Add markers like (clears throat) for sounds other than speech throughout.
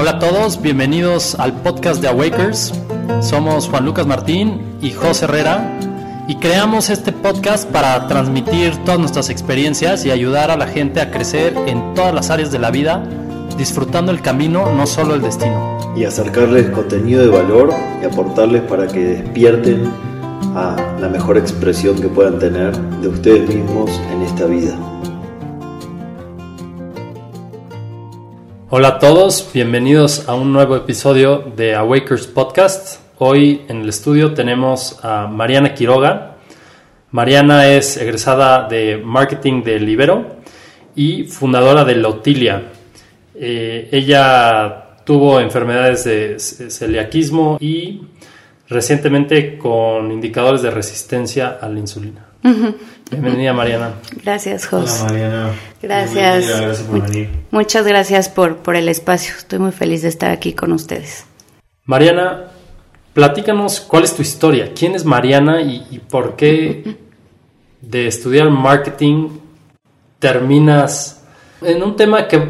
Hola a todos, bienvenidos al podcast de Awakers. Somos Juan Lucas Martín y José Herrera y creamos este podcast para transmitir todas nuestras experiencias y ayudar a la gente a crecer en todas las áreas de la vida, disfrutando el camino, no solo el destino. Y acercarles contenido de valor y aportarles para que despierten a la mejor expresión que puedan tener de ustedes mismos en esta vida. Hola a todos, bienvenidos a un nuevo episodio de Awakers Podcast. Hoy en el estudio tenemos a Mariana Quiroga. Mariana es egresada de marketing de Libero y fundadora de Lotilia. Eh, ella tuvo enfermedades de celiaquismo y recientemente con indicadores de resistencia a la insulina. Bienvenida, Mariana. Gracias, Jos. Hola, Mariana. Gracias. Gracias por venir. Muchas gracias por, por el espacio. Estoy muy feliz de estar aquí con ustedes. Mariana, platícanos cuál es tu historia. ¿Quién es Mariana y, y por qué de estudiar marketing terminas en un tema que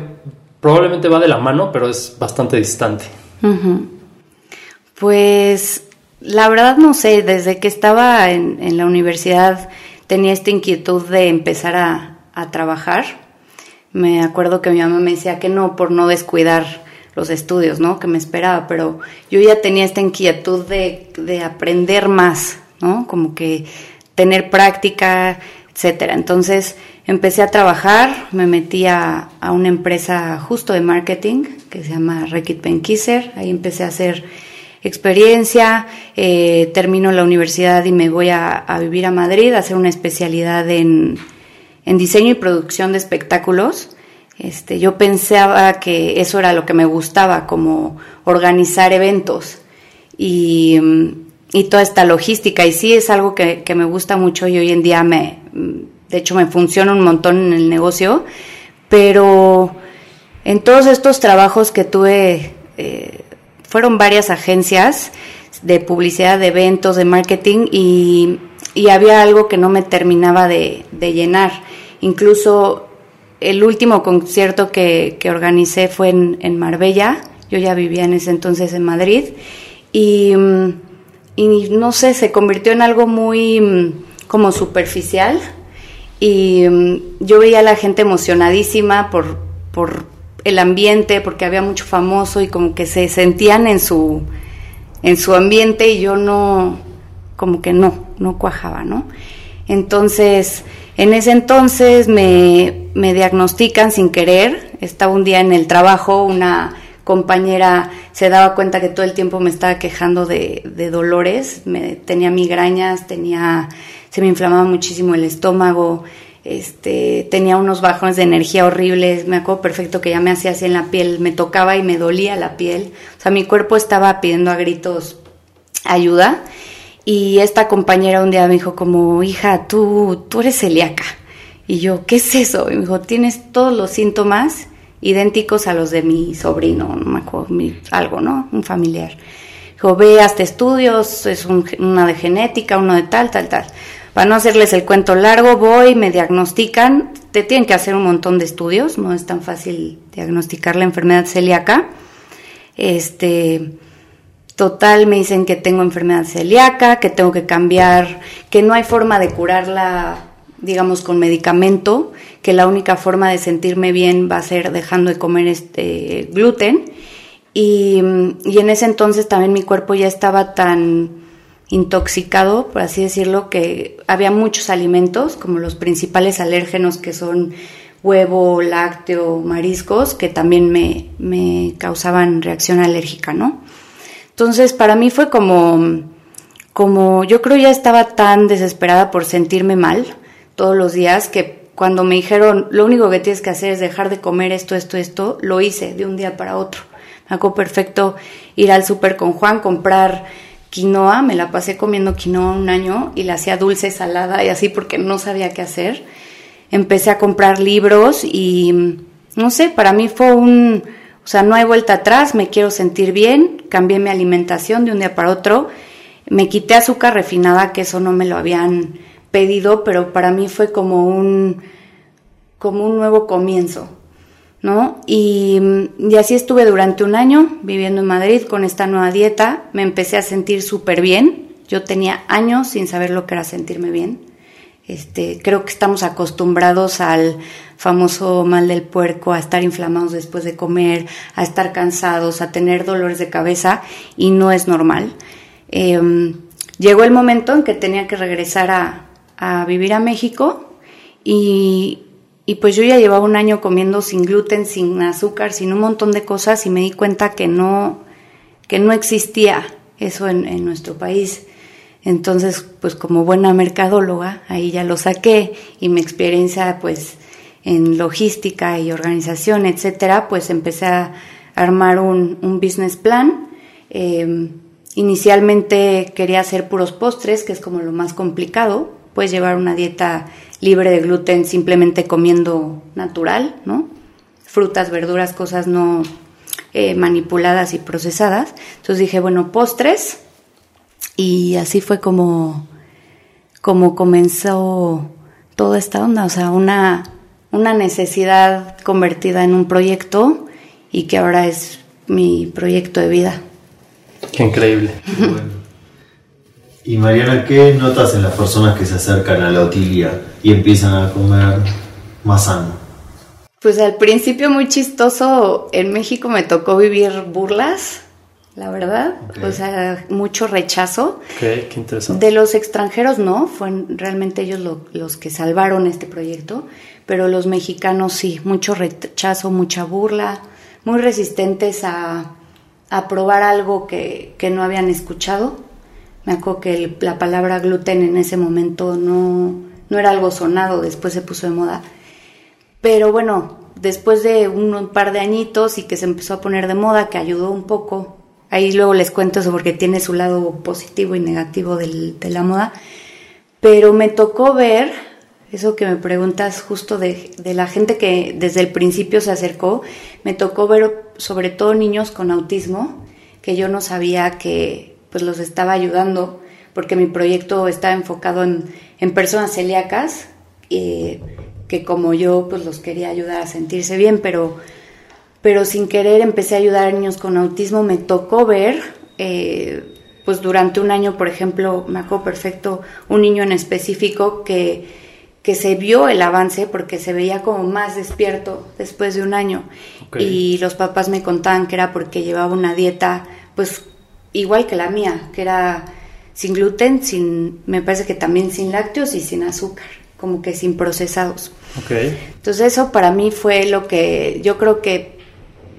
probablemente va de la mano, pero es bastante distante? Pues la verdad no sé, desde que estaba en, en la universidad tenía esta inquietud de empezar a, a, trabajar. Me acuerdo que mi mamá me decía que no, por no descuidar los estudios, ¿no? Que me esperaba, pero yo ya tenía esta inquietud de, de aprender más, ¿no? Como que tener práctica, etcétera. Entonces empecé a trabajar, me metí a, a una empresa justo de marketing que se llama Rekit Penkiser, ahí empecé a hacer experiencia, eh, termino la universidad y me voy a, vivir a Madrid a hacer una especialidad en, en, diseño y producción de espectáculos. Este, yo pensaba que eso era lo que me gustaba, como organizar eventos y, y toda esta logística. Y sí es algo que, que, me gusta mucho y hoy en día me, de hecho me funciona un montón en el negocio, pero en todos estos trabajos que tuve... Eh, fueron varias agencias de publicidad, de eventos, de marketing y, y había algo que no me terminaba de, de, llenar. Incluso el último concierto que, que organicé fue en, en, Marbella, yo ya vivía en ese entonces en Madrid. Y, y no sé, se convirtió en algo muy como superficial. Y yo veía a la gente emocionadísima por, por el ambiente, porque había mucho famoso y como que se sentían en su, en su ambiente y yo no, como que no, no cuajaba, ¿no? Entonces, en ese entonces me, me diagnostican sin querer, estaba un día en el trabajo, una compañera se daba cuenta que todo el tiempo me estaba quejando de, de dolores, me, tenía migrañas, tenía, se me inflamaba muchísimo el estómago, este, tenía unos bajones de energía horribles, me acuerdo perfecto que ya me hacía así en la piel, me tocaba y me dolía la piel, o sea, mi cuerpo estaba pidiendo a gritos ayuda y esta compañera un día me dijo como, hija, tú, tú eres celíaca. Y yo, ¿qué es eso? Y me dijo, tienes todos los síntomas idénticos a los de mi sobrino, no me acuerdo, mi, algo, ¿no? Un familiar. Dijo, ve, hasta estudios, es un, una de genética, uno de tal, tal, tal. Para no hacerles el cuento largo, voy, me diagnostican, te tienen que hacer un montón de estudios, no es tan fácil diagnosticar la enfermedad celíaca. Este, total, me dicen que tengo enfermedad celíaca, que tengo que cambiar, que no hay forma de curarla, digamos, con medicamento, que la única forma de sentirme bien va a ser dejando de comer este gluten. Y, y en ese entonces también mi cuerpo ya estaba tan intoxicado, por así decirlo, que había muchos alimentos, como los principales alérgenos que son huevo, lácteo, mariscos, que también me, me causaban reacción alérgica, ¿no? Entonces, para mí fue como, como, yo creo ya estaba tan desesperada por sentirme mal todos los días que cuando me dijeron, lo único que tienes que hacer es dejar de comer esto, esto, esto, lo hice de un día para otro. Me acuerdo perfecto ir al súper con Juan, comprar quinoa, me la pasé comiendo quinoa un año y la hacía dulce, salada y así porque no sabía qué hacer. Empecé a comprar libros y no sé, para mí fue un, o sea, no hay vuelta atrás, me quiero sentir bien, cambié mi alimentación de un día para otro, me quité azúcar refinada, que eso no me lo habían pedido, pero para mí fue como un, como un nuevo comienzo. ¿No? Y, así estuve durante un año viviendo en Madrid con esta nueva dieta. Me empecé a sentir súper bien. Yo tenía años sin saber lo que era sentirme bien. Este, creo que estamos acostumbrados al famoso mal del puerco, a estar inflamados después de comer, a estar cansados, a tener dolores de cabeza y no es normal. Em, llegó el momento en que tenía que regresar a vivir a México y, y pues yo ya llevaba un año comiendo sin gluten, sin azúcar, sin un montón de cosas y me di cuenta que no, que no existía eso en, nuestro país. Entonces, pues como buena mercadóloga, ahí ya lo saqué y mi experiencia pues en logística y organización, etcétera, pues empecé a armar un, business plan. Eh, inicialmente quería hacer puros postres, que es como lo más complicado, puedes llevar una dieta libre de gluten simplemente comiendo natural, ¿no? Frutas, verduras, cosas no eh, manipuladas y procesadas. Entonces dije, bueno, postres. Y así fue como, como comenzó toda esta onda, o sea, una, una necesidad convertida en un proyecto y que ahora es mi proyecto de vida. Qué increíble. Bueno. Y Mariana, ¿qué notas en las personas que se acercan a la otilia y empiezan a comer más sano? Pues al principio muy chistoso, en México me tocó vivir burlas, la verdad, o sea, mucho rechazo. Qué, qué interesante. De los extranjeros no, fueron realmente ellos lo- los que salvaron este proyecto, pero los mexicanos sí, mucho rechazo, mucha burla, muy resistentes a, a probar algo que, que no habían escuchado. Me acuerdo que la palabra gluten en ese momento no, no era algo sonado, después se puso de moda. Pero bueno, después de un, un par de añitos y que se empezó a poner de moda, que ayudó un poco, ahí luego les cuento eso porque tiene su lado positivo y negativo del- de la moda, pero me tocó ver, eso que me preguntas justo de, de la gente que desde el principio se acercó, me tocó ver sobre todo niños con autismo, que yo no sabía que pues los estaba ayudando, porque mi proyecto estaba enfocado en, en personas celíacas, eh, que como yo pues los quería ayudar a sentirse bien, pero, pero sin querer empecé a ayudar a niños con autismo, me tocó ver, eh, pues durante un año, por ejemplo, me acuerdo perfecto, un niño en específico que, que se vio el avance porque se veía como más despierto después de un año. Y los papás me contaban que era porque llevaba una dieta, pues igual que la mía, que era sin gluten, sin, me parece que también sin lácteos y sin azúcar, como que sin procesados. Ok. Entonces eso para mí fue lo que yo creo que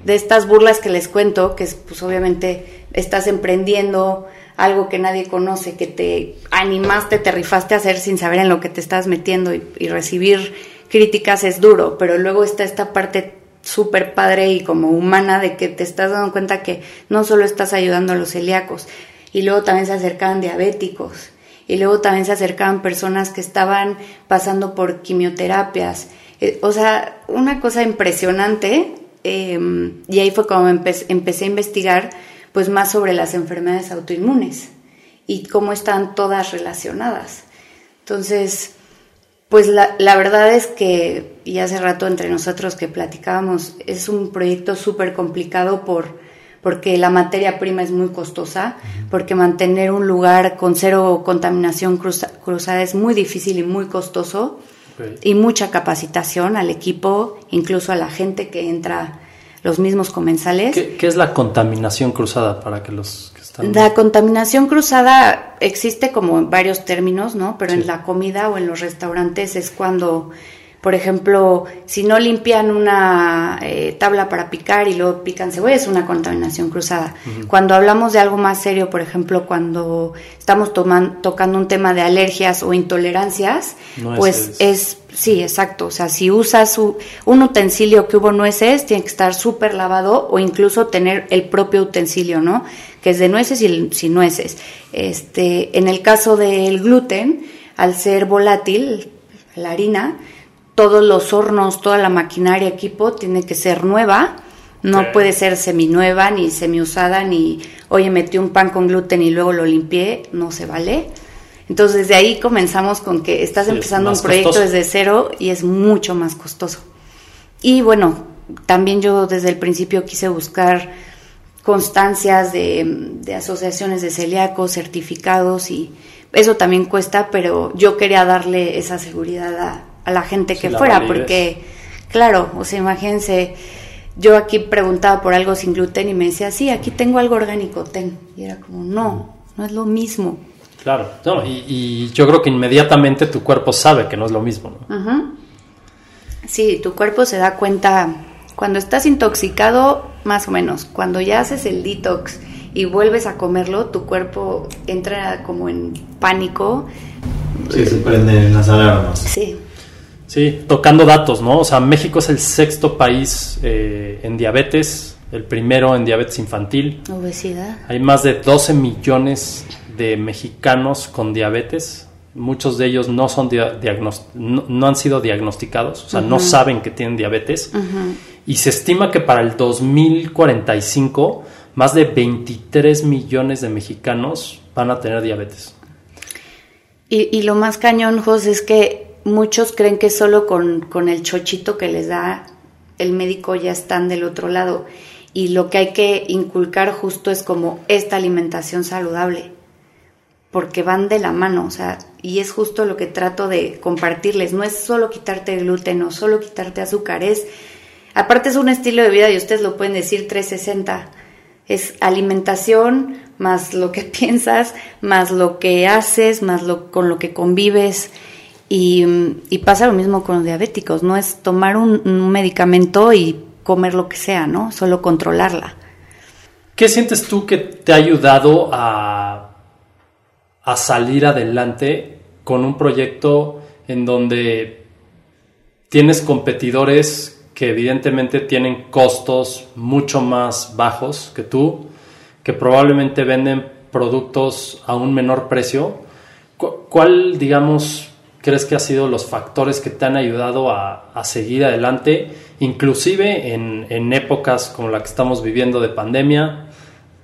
de estas burlas que les cuento, que es, pues obviamente estás emprendiendo algo que nadie conoce, que te animaste, te rifaste a hacer sin saber en lo que te estás metiendo y, y recibir críticas es duro, pero luego está esta parte súper padre y como humana de que te estás dando cuenta que no solo estás ayudando a los celíacos, y luego también se acercaban diabéticos, y luego también se acercaban personas que estaban pasando por quimioterapias. Eh, o sea, una cosa impresionante. eh, y ahí fue empe- empecé a investigar pues más sobre las enfermedades autoinmunes y cómo están todas relacionadas. Entonces, pues la, la verdad es que, y hace rato entre nosotros que platicábamos, es un proyecto súper complicado por, porque la materia prima es muy costosa, porque mantener un lugar con cero contaminación cruza- cruzada es muy difícil y muy costoso, y mucha capacitación al equipo, incluso a la gente que entra, los mismos comensales. ¿Qué, qué es la contaminación cruzada para que los que están... La contaminación cruzada existe como en varios términos, ¿no? Pero Sí. en la comida o en los restaurantes es cuando, por ejemplo, si no limpian una eh, tabla para picar y luego pican cebolla, es una contaminación cruzada. Cuando hablamos de algo más serio, por ejemplo, cuando estamos toman- tocando un tema de alergias o intolerancias, pues es, sí, exacto. O sea, si usas un utensilio que hubo nueces, tiene que estar súper lavado o incluso tener el propio utensilio, ¿no? Que es de nueces y sin nueces. Este, en el caso del gluten, al ser volátil, la harina, todos los hornos, toda la maquinaria, equipo, tiene que ser nueva. No puede ser seminueva, ni semiusada, ni, oye, metí un pan con gluten y luego lo limpié, no se vale. Entonces, desde ahí comenzamos con que estás Sí, es empezando un proyecto costoso. desde cero y es mucho más costoso. Y bueno, también yo desde el principio quise buscar constancias de, de asociaciones de celíacos, certificados y eso también cuesta, pero yo quería darle esa seguridad a, a la gente que fuera, porque, claro, o sea, imagínense, yo aquí preguntaba por algo sin gluten y me decía, sí, aquí tengo algo orgánico, ten. Y era como, no, no es lo mismo. Claro, no, y, yo creo que inmediatamente tu cuerpo sabe que no es lo mismo. Sí, tu cuerpo se da cuenta cuando estás intoxicado, más o menos. Cuando ya haces el detox y vuelves a comerlo, tu cuerpo entra como en pánico. Sí, se prenden las alarmas. Sí. Sí, tocando datos, ¿no? O sea, México es el sexto país eh, en diabetes, el primero en diabetes infantil. Obesidad. Hay más de 12 millones de mexicanos con diabetes. Muchos de ellos no, son no, han sido diagnosticados, o sea, no saben que tienen diabetes. Y se estima que para el 2045 más de 23 millones de mexicanos van a tener diabetes. Y, y lo más cañón, José, es que muchos creen que solo con, con, el chochito que les da el médico ya están del otro lado. Y lo que hay que inculcar justo es como esta alimentación saludable, porque van de la mano, o sea, y es justo lo que trato de compartirles. No es solo quitarte gluten o solo quitarte azúcar, es, aparte es un estilo de vida y ustedes lo pueden decir 360. Es alimentación más lo que (laughs) piensas, más lo que haces, más lo, con lo que convives y, pasa lo mismo con los diabéticos, no es tomar un, medicamento y comer lo que sea, ¿no? Solo controlarla. ¿Qué sientes tú que te ha ayudado a, a salir adelante con un proyecto en donde tienes competidores que evidentemente tienen costos mucho más bajos que tú, que probablemente venden productos a un menor precio? ¿Cuál, digamos, crees que ha sido los factores que te han ayudado a, seguir adelante, inclusive en, épocas como la que estamos viviendo de pandemia?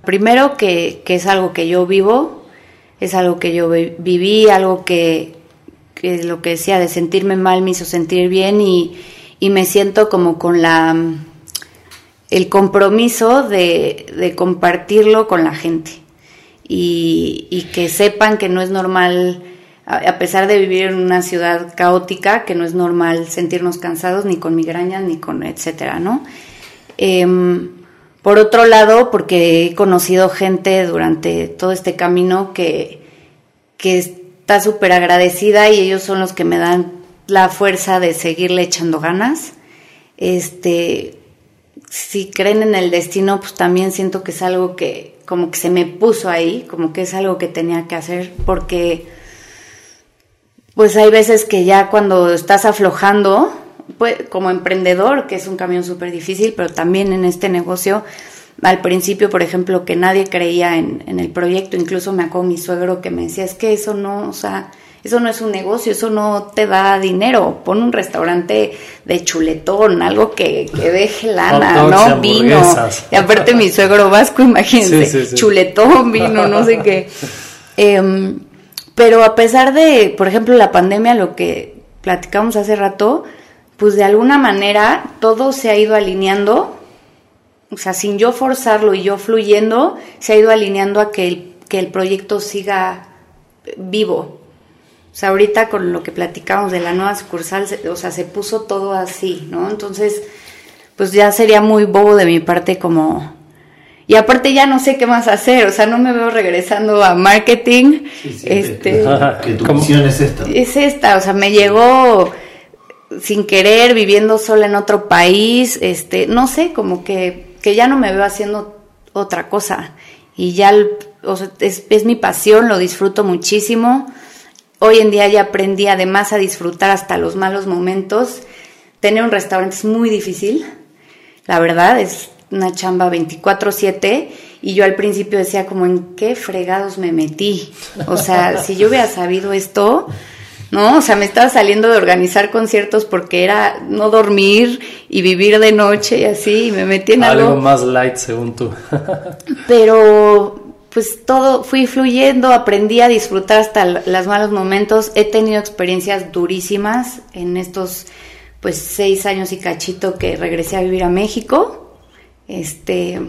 Primero que, es algo que yo vivo, es algo que yo viví, algo que, que, lo que decía de sentirme mal me hizo sentir bien y, me siento como con la el compromiso de, de compartirlo con la gente y, y que sepan que no es normal a pesar de vivir en una ciudad caótica, que no es normal sentirnos cansados ni con migrañas ni con etcétera, ¿no? Em, por otro lado, porque he conocido gente durante todo este camino que, que está súper agradecida y ellos son los que me dan la fuerza de seguirle echando ganas. Este, si creen en el destino, pues también siento que es algo que como que se me puso ahí, como que es algo que tenía que hacer, porque pues hay veces que ya cuando estás aflojando, pues, como emprendedor, que es un camión súper difícil, pero también en este negocio, al principio, por ejemplo, que nadie creía en, el proyecto, incluso me acuerdo mi suegro que me decía, es que eso no, o sea, eso no es un negocio, eso no te da dinero, pon un restaurante de chuletón, algo que, deje lana, ¿no? Vino. Y aparte mi suegro vasco, (laughs) imagínense, chuletón, vino, no sé qué. (laughs) Em, pero a pesar de, por ejemplo, la pandemia, lo que platicamos hace rato, pues de alguna manera todo se ha ido alineando, o sea, sin yo forzarlo y yo fluyendo, se ha ido alineando a que el, que el proyecto siga vivo. O sea, ahorita con lo que platicamos de la nueva sucursal, o sea, se puso todo así, ¿no? Entonces, pues ya sería muy bobo de mi parte como y aparte ya no sé qué más hacer, o sea, no me veo regresando a marketing. este, que tu misión es esta. Es esta, o sea, me llegó sin querer, viviendo sola en otro país, este, no sé, como que, que ya no me veo haciendo otra cosa. Y ya, o sea, es, es mi pasión, lo disfruto muchísimo. Hoy en día ya aprendí además a disfrutar hasta los malos momentos. Tener un restaurante es muy difícil, la verdad, es una chamba 24/7 y yo al principio decía como en qué fregados me metí. O sea, (laughs) si yo hubiera sabido esto, ¿no? O sea, me estaba saliendo de organizar conciertos porque era no dormir y vivir de noche y así, y me metí en algo. Algo más light según tú. (laughs) Pero pues todo fui fluyendo, aprendí a disfrutar hasta los malos momentos, he tenido experiencias durísimas en estos pues seis años y cachito que regresé a vivir a México. Este,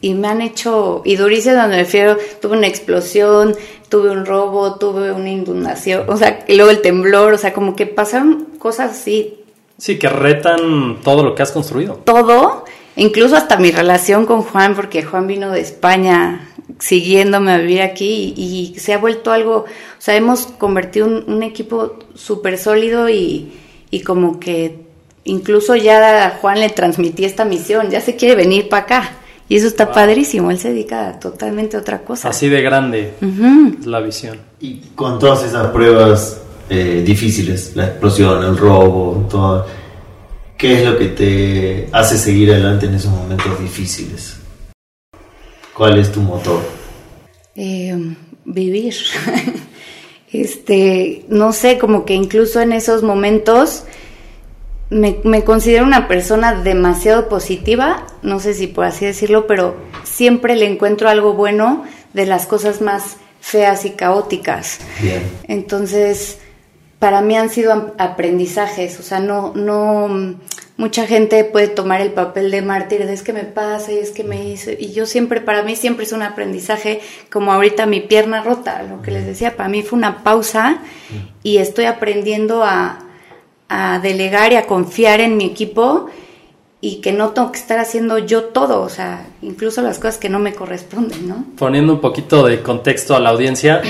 y me han hecho, y durísimo donde me refiero, tuve una explosión, tuve un robo, tuve una inundación, o sea, y luego el temblor, o sea, como que pasaron cosas así. Sí, que retan todo lo que has construido. Todo, incluso hasta mi relación con Juan, porque Juan vino de España siguiéndome a vivir aquí y, se ha vuelto algo, o sea, hemos convertido un, un equipo súper sólido y, y como que incluso ya a Juan le transmití esta misión, ya se quiere venir para acá. Y eso está padrísimo, él se dedica a totalmente otra cosa. Así de grande la visión. Y con todas esas pruebas eh, difíciles, la explosión, el robo, todo, ¿qué es lo que te hace seguir adelante en esos momentos difíciles? ¿Cuál es tu motor? Eh, vivir. (laughs) este, no sé, como que incluso en esos momentos me, considero una persona demasiado positiva, no sé si por así decirlo, pero siempre le encuentro algo bueno de las cosas más feas y caóticas. Entonces, para mí han sido aprendizajes, o sea, no, no, mucha gente puede tomar el papel de mártir, de es que me pasa y es que me hizo, y yo siempre, para mí siempre es un aprendizaje, como ahorita mi pierna rota, lo que les decía, para mí fue una pausa y estoy aprendiendo a, a delegar y a confiar en mi equipo y que no tengo que estar haciendo yo todo, o sea, incluso las cosas que no me corresponden, ¿no? Poniendo un poquito de contexto a la audiencia,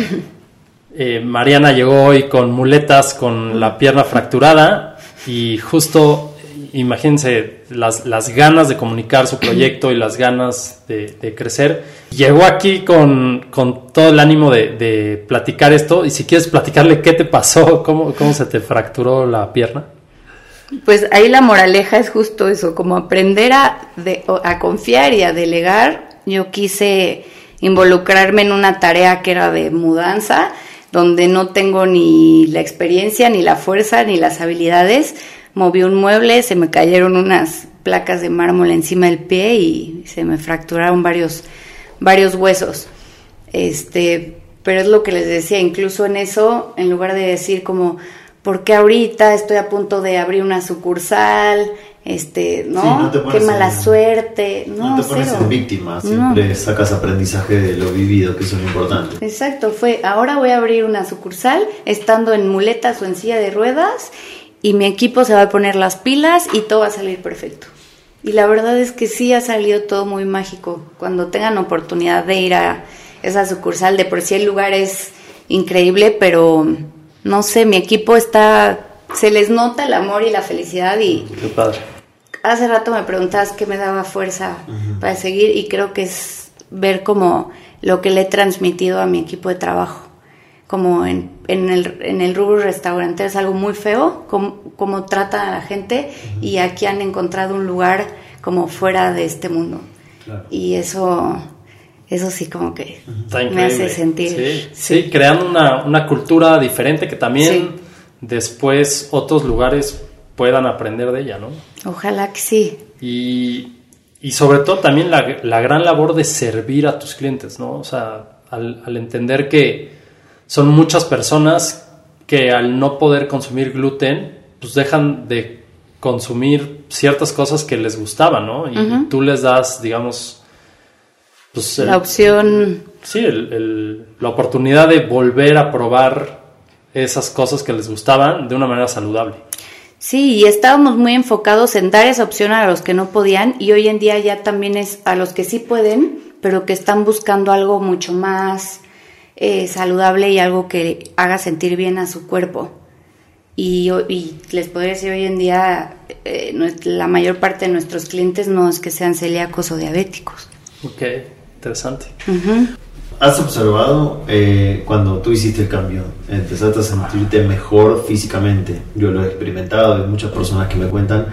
(clears throat) eh, Mariana llegó hoy con muletas, con la pierna fracturada y justo imagínense las, las, ganas de comunicar su proyecto y las ganas de, crecer. Llegó aquí con, con todo el ánimo de, platicar esto y si quieres platicarle qué te pasó, cómo, cómo se te fracturó la pierna. Pues ahí la moraleja es justo eso, como aprender a, a confiar y a delegar. Yo quise involucrarme en una tarea que era de mudanza, donde no tengo ni la experiencia, ni la fuerza, ni las habilidades moví un mueble, se me cayeron unas placas de mármol encima del pie y se me fracturaron varios, varios huesos. Este, pero es lo que les decía, incluso en eso, en lugar de decir como, ¿por qué ahorita estoy a punto de abrir una sucursal? Este, ¿no? qué mala suerte. No, te pones en víctima, siempre sacas aprendizaje de lo vivido, que eso es lo importante. Exacto, fue, ahora voy a abrir una sucursal estando en muletas o en silla de ruedas y mi equipo se va a poner las pilas y todo va a salir perfecto. Y la verdad es que sí ha salido todo muy mágico. Cuando tengan oportunidad de ir a esa sucursal, de por sí el lugar es increíble, pero no sé, mi equipo está, se les nota el amor y la felicidad y... Qué padre. Hace rato me preguntabas qué me daba fuerza para seguir y creo que es ver como lo que le he transmitido a mi equipo de trabajo como en, en, el, en el rubro restaurante es algo muy feo, como, como trata a la gente y aquí han encontrado un lugar como fuera de este mundo. Y eso, eso sí como que me hace sentir. Sí, creando una, una, cultura diferente que también después otros lugares puedan aprender de ella, ¿no? Ojalá que sí. Y, y sobre todo también la, la, gran labor de servir a tus clientes, ¿no? O sea, al, al entender que son muchas personas que al no poder consumir gluten, pues dejan de consumir ciertas cosas que les gustaban, ¿no? Y tú les das, digamos, pues... la opción... Sí, la oportunidad de volver a probar esas cosas que les gustaban de una manera saludable. Sí, y estábamos muy enfocados en dar esa opción a los que no podían y hoy en día ya también es a los que sí pueden, pero que están buscando algo mucho más eh, saludable y algo que haga sentir bien a su cuerpo. Y, les podría decir hoy en día, eh, la mayor parte de nuestros clientes no es que sean celíacos o diabéticos. Ok, interesante. ¿Has observado eh, cuando tú hiciste el cambio, empezaste a sentirte mejor físicamente? Yo lo he experimentado, hay muchas personas que me cuentan,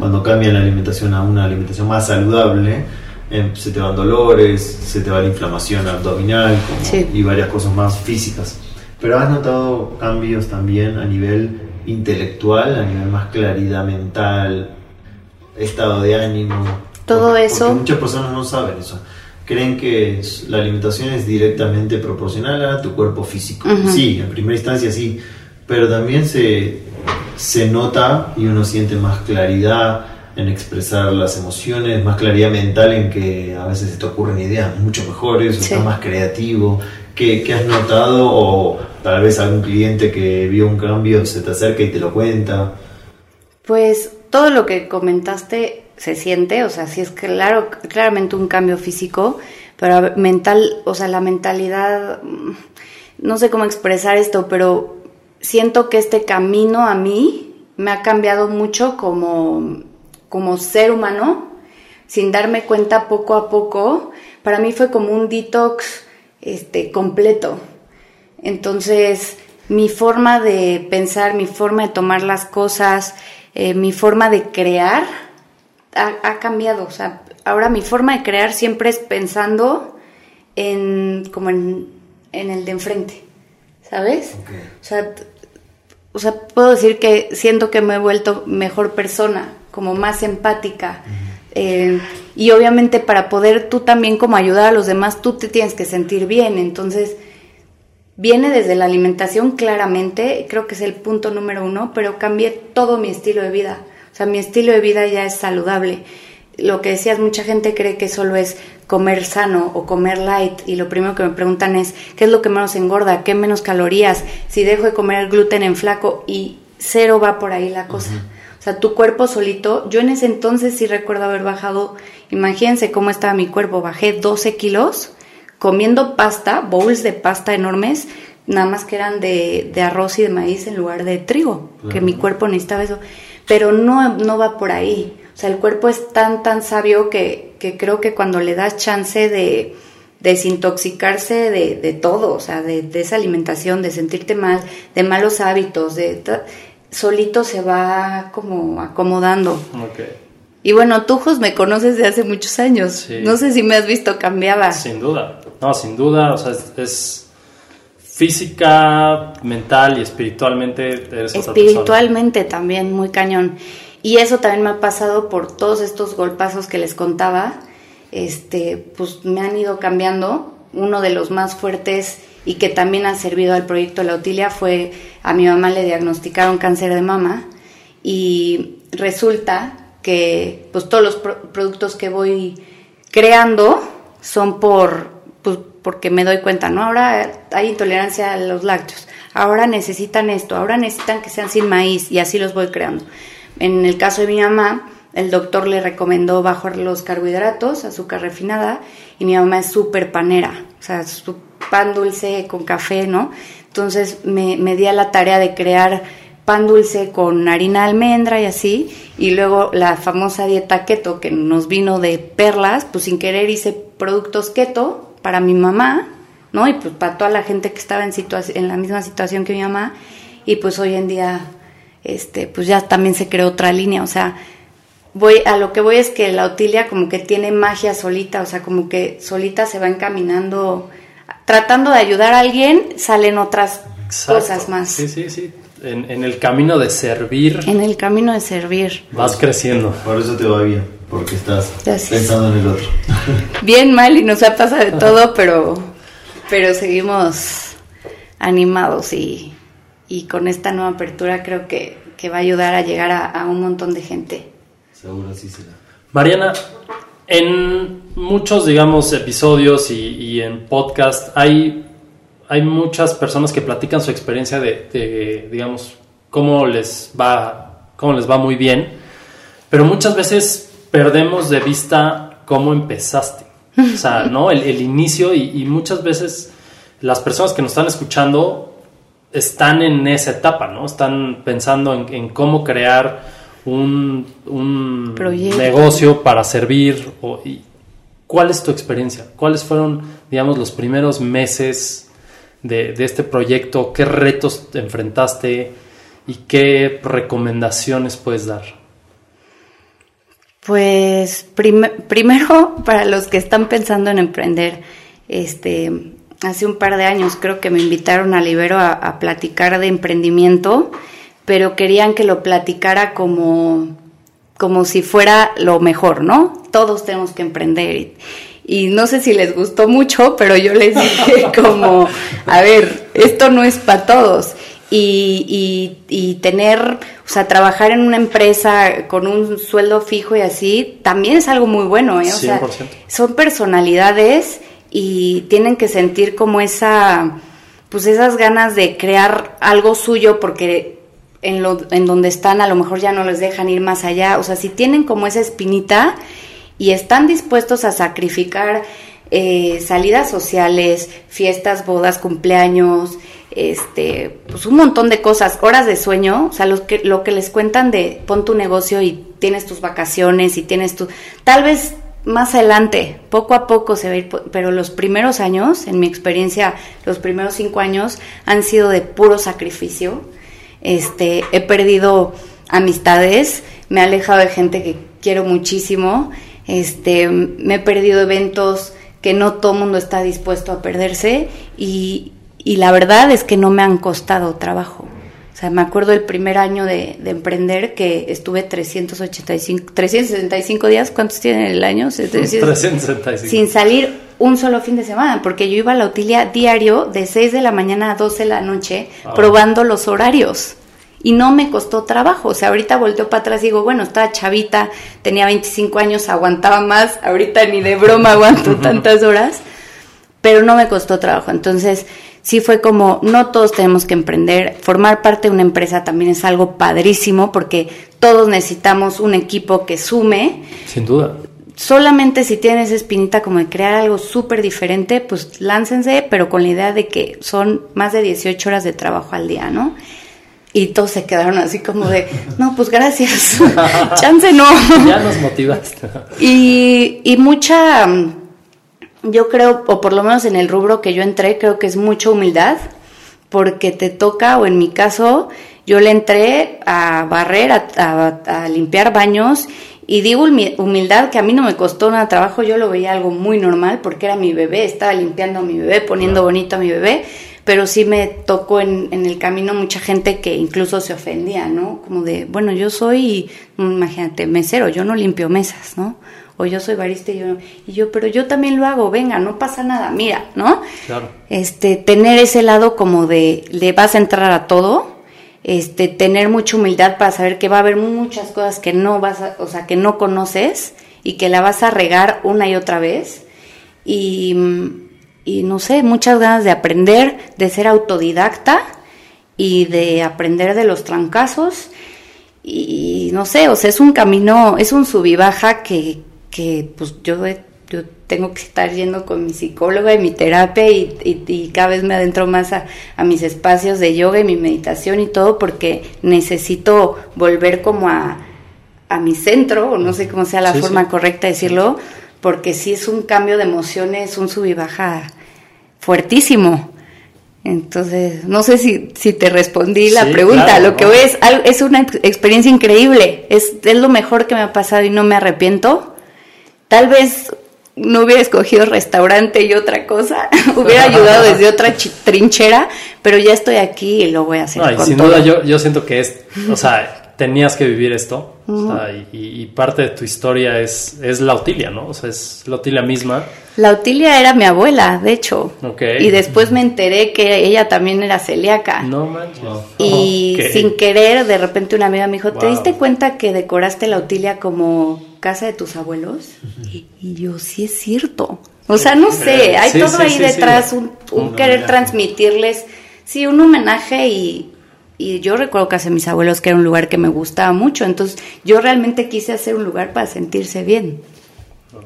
cuando cambian la alimentación a una alimentación más saludable, Em, se te van dolores, se te va la inflamación abdominal y varias cosas más físicas. Pero has notado cambios también a nivel intelectual, a nivel más claridad mental, estado de ánimo. Todo eso. muchas personas no saben eso. Creen que la alimentación es directamente proporcional a tu cuerpo físico. Sí, en primera instancia sí, pero también se, se nota y uno siente más claridad en expresar las emociones, más claridad mental en que a veces se te ocurren ideas mucho mejores, o estás más creativo. ¿Qué, ¿Qué, has notado? O tal vez algún cliente que vio un cambio se te acerca y te lo cuenta. Pues todo lo que comentaste se siente, o sea, sí es claro, claramente un cambio físico, pero mental, o sea, la mentalidad, mm, no sé cómo expresar esto, pero siento que este camino a mí me ha cambiado mucho como, como ser humano, sin darme cuenta poco a poco. Para mí fue como un detox este, completo. Entonces, mi forma de pensar, mi forma de tomar las cosas, eh, mi forma de crear ha, cambiado. O sea, ahora mi forma de crear siempre es pensando en como en, el de enfrente, ¿sabes? O, sea, o sea, puedo decir que siento que me he vuelto mejor persona, como más empática. Eh, y obviamente para poder tú también como ayudar a los demás, tú te tienes que sentir bien. Entonces, viene desde la alimentación claramente, creo que es el punto número uno, pero cambié todo mi estilo de vida. O sea, mi estilo de vida ya es saludable. Lo que decías, mucha gente cree que solo es comer sano o comer light y lo primero que me preguntan es, ¿qué es lo que menos engorda? ¿Qué menos calorías? Si dejo de comer gluten en flaco y cero va por ahí la cosa. Sea, tu cuerpo solito, yo en ese entonces sí recuerdo haber bajado, imagínense cómo estaba mi cuerpo, bajé 12 kilos comiendo pasta, bowls de pasta enormes, nada más que eran de, arroz y de maíz en lugar de trigo, que mi cuerpo necesitaba eso. Pero no, no va por ahí. O sea, el cuerpo es tan, tan sabio que, que creo que cuando le das chance de desintoxicarse de, de todo, o sea, de, esa alimentación, de sentirte mal, de malos hábitos, de solito se va como acomodando. Y bueno, tú, Jos, me conoces de hace muchos años. No sé si me has visto cambiaba. Sin duda. No, sin duda. O sea, es, física, mental y espiritualmente eres Espiritualmente también, muy cañón. Y eso también me ha pasado por todos estos golpazos que les contaba. Este, pues me han ido cambiando. Uno de los más fuertes y que también ha servido al proyecto La Utilia fue a mi mamá le diagnosticaron cáncer de mama y resulta que pues todos los productos que voy creando son por pues, porque me doy cuenta, ¿no? Ahora hay intolerancia a los lácteos, ahora necesitan esto, ahora necesitan que sean sin maíz y así los voy creando. En el caso de mi mamá, el doctor le recomendó bajar los carbohidratos, azúcar refinada, y mi mamá es súper panera, o sea, pan dulce con café, ¿no? Entonces me, me di a la tarea de crear pan dulce con harina de almendra y así, y luego la famosa dieta keto que nos vino de perlas, pues sin querer hice productos keto para mi mamá, ¿no? Y pues para toda la gente que estaba en, en la misma situación que mi mamá, y pues hoy en día, este, pues ya también se creó otra línea, o sea, voy a lo que voy es que la Otilia como que tiene magia solita, o sea, como que solita se va encaminando, tratando de ayudar a alguien, salen otras cosas más. Sí, sí, sí en, el camino de servir. En el camino de servir. Vas creciendo. Por eso te va bien, porque estás pensando en el otro. (laughs) Bien, mal y nos ha pasado de (laughs) todo, pero, pero seguimos animados y, con esta nueva apertura creo que, va a ayudar a llegar a, un montón de gente. Seguro sí será. Mariana, en muchos, digamos, episodios y, y en podcast hay hay muchas personas que platican su experiencia de, digamos, cómo les va, cómo les va muy bien, pero muchas veces perdemos de vista cómo empezaste, o sea, (laughs) ¿no? El, inicio y, muchas veces las personas que nos están escuchando están en esa etapa, ¿no? Están pensando en, cómo crear un, un negocio para servir. O, y, ¿Cuál es tu experiencia? ¿Cuáles fueron, digamos, los primeros meses de, este proyecto, qué retos te enfrentaste y qué recomendaciones puedes dar. Pues primero (laughs) para los que están pensando en emprender, este, hace un par de años creo que me invitaron a Libero a, platicar de emprendimiento, pero querían que lo platicara como, como si fuera lo mejor, ¿no? Todos tenemos que emprender. Y no sé si les gustó mucho, pero yo les dije (laughs) como, a ver, esto no es para todos. y, y, tener, o sea, trabajar en una empresa con un sueldo fijo y así, también es algo muy bueno, ¿eh? O sea, son personalidades y tienen que sentir como esa, pues esas ganas de crear algo suyo porque en, lo, en donde están a lo mejor ya no les dejan ir más allá, o sea, si tienen como esa espinita y están dispuestos a sacrificar eh, salidas sociales, fiestas, bodas, cumpleaños, este, pues un montón de cosas, horas de sueño, o sea, lo que, lo que les cuentan de pon tu negocio y tienes tus vacaciones y tienes tu, tal vez más adelante, poco a poco se va ir, pero los primeros años, en mi experiencia, los primeros cinco años han sido de puro sacrificio. Este, he perdido amistades, me he alejado de gente que quiero muchísimo, este, me he perdido eventos que no todo el mundo está dispuesto a perderse y, y la verdad es que no me han costado trabajo. O sea, me acuerdo el primer año de, emprender que estuve 385, 365 días, ¿cuántos tiene el año? (laughs) 365. Sin salir un solo fin de semana, porque yo iba a la utilia diario de 6 de la mañana a 12 de la noche ah. probando los horarios. Y no me costó trabajo. O sea, ahorita volteo para atrás y digo, bueno, estaba chavita, tenía 25 años, aguantaba más. Ahorita ni de broma aguanto (laughs) tantas horas. Pero no me costó trabajo. Entonces, sí fue como, no todos tenemos que emprender, formar parte de una empresa también es algo padrísimo porque todos necesitamos un equipo que sume. Sin duda. Solamente si tienes espinita como de crear algo súper diferente, pues láncense, pero con la idea de que son más de 18 horas de trabajo al día, ¿no? Y todos se quedaron así como de, no, pues gracias, (laughs) chance no. Ya nos motivaste. y, y mucha yo creo, o por lo menos en el rubro que yo entré, creo que es mucha humildad, porque te toca, o en mi caso, yo le entré a barrer, a, limpiar baños, y digo humildad que a mí no me costó nada trabajo, yo lo veía algo muy normal, porque era mi bebé, estaba limpiando a mi bebé, poniendo bonito a mi bebé, pero sí me tocó en, en, el camino mucha gente que incluso se ofendía, ¿no? Como de, bueno, yo soy, imagínate, mesero, yo no limpio mesas, ¿no? o yo soy barista y yo, y yo, pero yo también lo hago, venga, no pasa nada, mira, ¿no? Claro. Este, tener ese lado como de, le vas a entrar a todo, este, tener mucha humildad para saber que va a haber muchas cosas que no vas a, o sea, que no conoces y que la vas a regar una y otra vez. Y, y no sé, muchas ganas de aprender, de ser autodidacta y de aprender de los trancazos. Y no sé, o sea, es un camino, es un sub y baja que, que pues yo, yo tengo que estar yendo con mi psicóloga y mi terapia y, cada vez me adentro más a, mis espacios de yoga y mi meditación y todo porque necesito volver como a, a mi centro, o no sé cómo sea la forma correcta de decirlo, porque sí es un cambio de emociones, un sub y baja fuertísimo. Entonces, no sé si, si te respondí la pregunta. lo que voy es, es una experiencia increíble. Es, es lo mejor que me ha pasado y no me arrepiento Tal vez no hubiera escogido restaurante y otra cosa, (laughs) hubiera ayudado desde otra trinchera, pero ya estoy aquí y lo voy a hacer. No, y sin duda yo, yo siento que es, o sea, (laughs) tenías que vivir esto, y, parte de tu historia es, es la Utilia, ¿no? O sea, es la Utilia misma. La Utilia era mi abuela, de hecho. Y después me enteré que ella también era celíaca. No manches. Y sin querer, de repente una amiga me dijo, ¿te diste cuenta que decoraste la Utilia como casa de tus abuelos? Y, yo, sí es cierto. O sea, no sé, hay todo ahí detrás, un, querer transmitirles, sí, un homenaje y, y yo recuerdo que hace mis abuelos que era un lugar que me gustaba mucho, entonces yo realmente quise hacer un lugar para sentirse bien.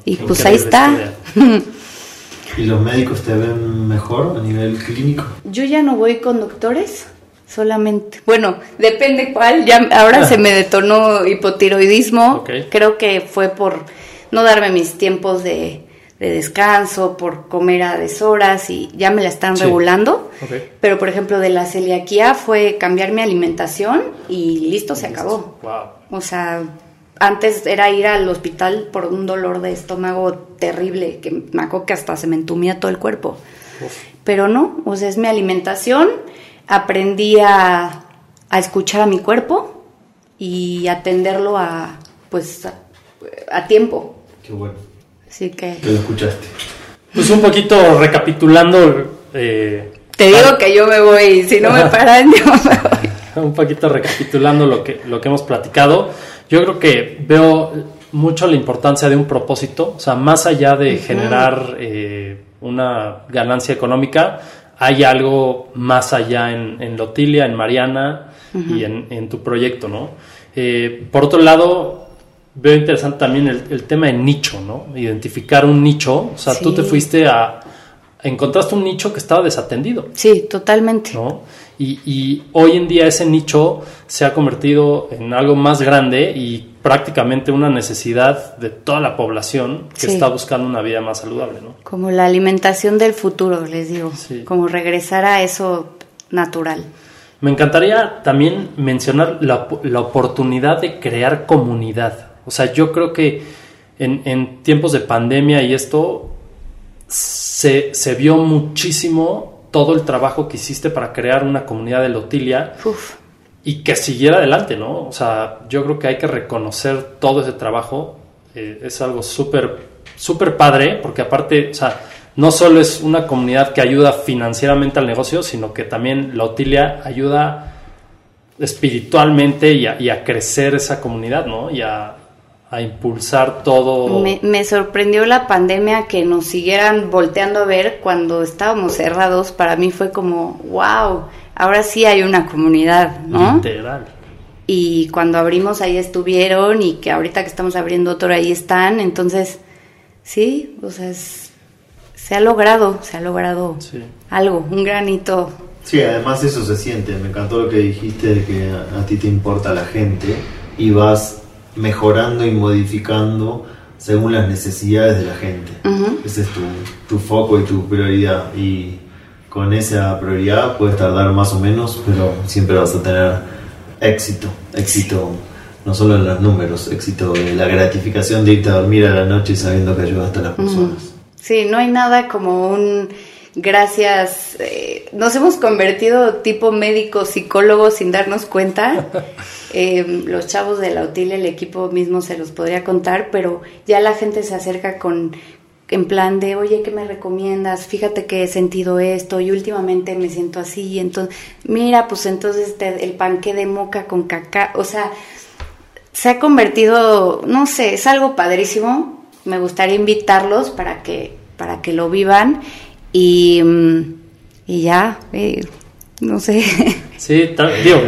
Y pues ahí está. (laughs) ¿Y los médicos te ven mejor a nivel clínico? Yo ya no voy con doctores, solamente. Bueno, depende cuál. Ya ahora se me detonó hipotiroidismo. Creo que fue por no darme mis tiempos de de descanso, por comer a deshoras y ya me la están regulando. Pero por ejemplo de la celiaquía fue cambiar mi alimentación y listo, se acabó. O sea, antes era ir al hospital por un dolor de estómago terrible, que me acuerdo que hasta se me entumía todo el cuerpo. Pero no, o sea, es mi alimentación, aprendí a, a escuchar a mi cuerpo y atenderlo a, pues, a tiempo. Qué bueno. Así que... lo escuchaste. Pues un poquito recapitulando, eh, Te digo que yo me voy, si no me paran, yo me voy. (laughs) Un poquito recapitulando lo que, lo que hemos platicado, yo creo que veo mucho la importancia de un propósito, o sea, más allá de generar eh, una ganancia económica, hay algo más allá en, en Lotilia, en Mariana y en, tu proyecto, ¿no? Eh, por otro lado, veo interesante también el, tema de nicho, ¿no? Identificar un nicho, o sea, tú te fuiste a, encontraste un nicho que estaba desatendido. Sí, totalmente. ¿no? Y, hoy en día ese nicho se ha convertido en algo más grande y prácticamente una necesidad de toda la población que está buscando una vida más saludable. ¿no? Como la alimentación del futuro, les digo. Como regresar a eso natural. Me encantaría también mencionar la, oportunidad de crear comunidad. O sea, yo creo que en, en tiempos de pandemia y esto se, se vio muchísimo todo el trabajo que hiciste para crear una comunidad de Lotilia y que siguiera adelante, ¿no? O sea, yo creo que hay que reconocer todo ese trabajo. Eh, es algo súper, súper padre, porque aparte, o sea, no solo es una comunidad que ayuda financieramente al negocio, sino que también Lotilia ayuda espiritualmente y a, y a crecer esa comunidad, ¿no? Y a, a impulsar todo. Me, sorprendió la pandemia que nos siguieran volteando a ver cuando estábamos cerrados. Para mí fue como, wow, ahora sí hay una comunidad, ¿no? Integral. Y cuando abrimos ahí estuvieron y que ahorita que estamos abriendo otro ahí están. Entonces, sí, o sea, se ha logrado, se ha logrado algo, un granito. Sí, además eso se siente. Me encantó lo que dijiste de que a ti te importa la gente y vas mejorando y modificando según las necesidades de la gente. Ese es tu, tu, foco y tu prioridad. Y con esa prioridad puedes tardar más o menos, pero siempre vas a tener éxito. Éxito no solo en los números, éxito en la gratificación de irte a dormir a la noche sabiendo que ayudas a las personas. Sí, no hay nada como un gracias. Eh, nos hemos convertido tipo médico, psicólogo sin darnos cuenta. (laughs) Em, los chavos de la UTIL, el equipo mismo se los podría contar, pero ya la gente se acerca con en plan de, oye, ¿qué me recomiendas? Fíjate que he sentido esto y últimamente me siento así. Entonces, mira, pues entonces el panque de moca con caca, o sea, se ha convertido, no sé, es algo padrísimo. Me gustaría invitarlos para que, para que lo vivan y, mm, y ya, eh, no sé. (laughs) Sí, digo,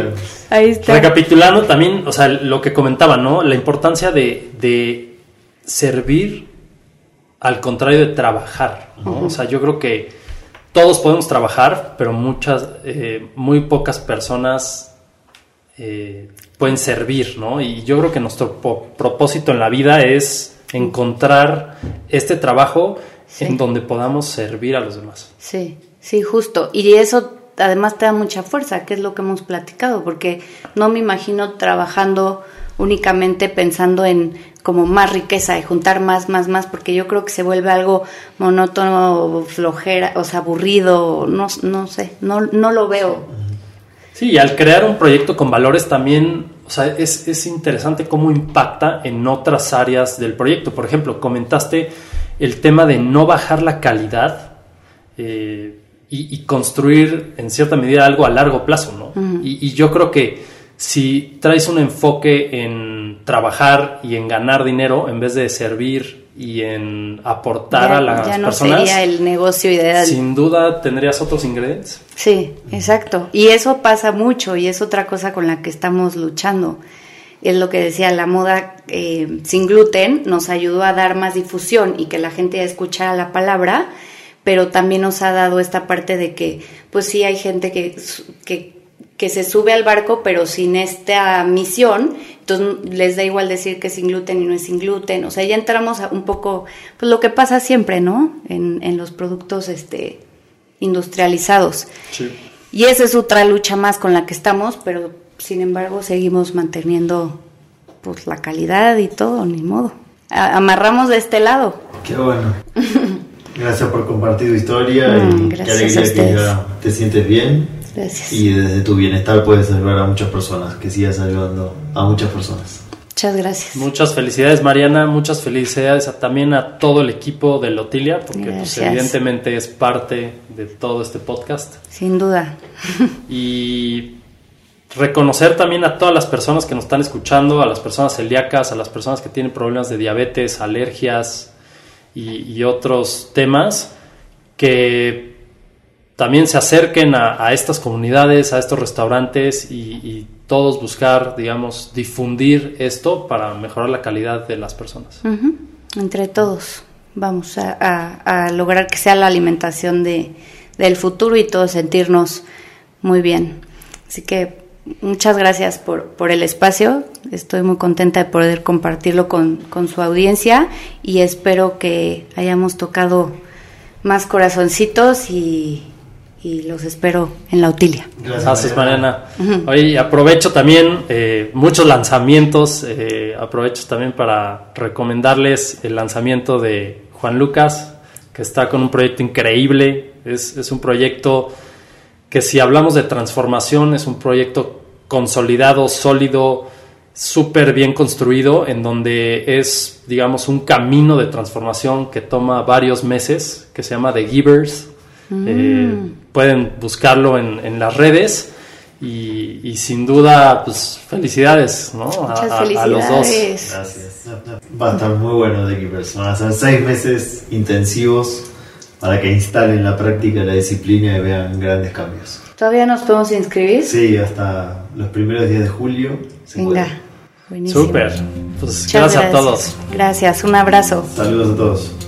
Ahí está. recapitulando también, o sea, lo que comentaba, ¿no? La importancia de, de servir al contrario de trabajar, ¿no? O sea, yo creo que todos podemos trabajar, pero muchas, eh, muy pocas personas eh, pueden servir, ¿no? Y yo creo que nuestro propósito en la vida es encontrar este trabajo en donde podamos servir a los demás. Sí, sí, justo. Y eso además te da mucha fuerza, que es lo que hemos platicado, porque no me imagino trabajando únicamente pensando en como más riqueza y juntar más, más, más, porque yo creo que se vuelve algo monótono, flojera, o sea, aburrido, no, no sé, no, no lo veo. Sí, y al crear un proyecto con valores también, o sea, es, es interesante cómo impacta en otras áreas del proyecto. Por ejemplo, comentaste el tema de no bajar la calidad eh, y, construir en cierta medida algo a largo plazo, ¿no? y, yo creo que si traes un enfoque en trabajar y en ganar dinero en vez de servir y en aportar a las ya no sería el negocio ideal. Sin duda tendrías otros ingredientes. Sí, exacto. Y eso pasa mucho y es otra cosa con la que estamos luchando es lo que decía, la moda eh, sin gluten nos ayudó a dar más difusión y que la gente escuchara la palabra, pero también nos ha dado esta parte de que, pues sí, hay gente que, que, que se sube al barco, pero sin esta misión, entonces les da igual decir que es sin gluten y no es sin gluten, o sea, ya entramos a un poco, pues lo que pasa siempre, ¿no? En, en los productos este, industrializados. Sí. Y esa es otra lucha más con la que estamos, pero sin embargo, seguimos manteniendo pues la calidad y todo, ni modo. amarramos de este lado. Qué bueno. (laughs) Gracias por compartir tu historia y qué alegría que ya te sientes bien. Gracias. Y desde tu bienestar puedes ayudar a muchas personas, que sigas ayudando a muchas personas. Muchas gracias. Muchas felicidades Mariana, muchas felicidades también a todo el equipo de Lotilia, porque pues, evidentemente es parte de todo este podcast. Sin duda. Y reconocer también a todas las personas que nos están escuchando, a las personas celíacas, a las personas que tienen problemas de diabetes, alergias y, otros temas, que también se acerquen a, estas comunidades, a estos restaurantes y todos buscar, digamos, difundir esto para mejorar la calidad de las personas. Entre todos vamos a, lograr que sea la alimentación de, del futuro y todos sentirnos muy bien. Así que muchas gracias por, por el espacio. Estoy muy contenta de poder compartirlo con, con su audiencia y espero que hayamos tocado más corazoncitos y, y los espero en la Utilia. Gracias, Mariana. Oye, aprovecho también eh, muchos lanzamientos, eh, aprovecho también para recomendarles el lanzamiento de Juan Lucas, que está con un proyecto increíble, es, es un proyecto que si hablamos de transformación, es un proyecto consolidado, sólido, súper bien construido, en donde es, digamos, un camino de transformación que toma varios meses, que se llama The Givers. Eh, mm pueden buscarlo en, las redes. Y, sin duda, pues felicidades, ¿no? A, los dos. Gracias. Va a estar muy bueno de Keepers. Van a ser seis meses intensivos para que instalen la práctica la disciplina y vean grandes cambios. ¿Todavía nos podemos inscribir? Sí, hasta los primeros días de julio. Venga, buenísimo. Súper. Pues gracias a todos. Gracias, un abrazo. Saludos a todos.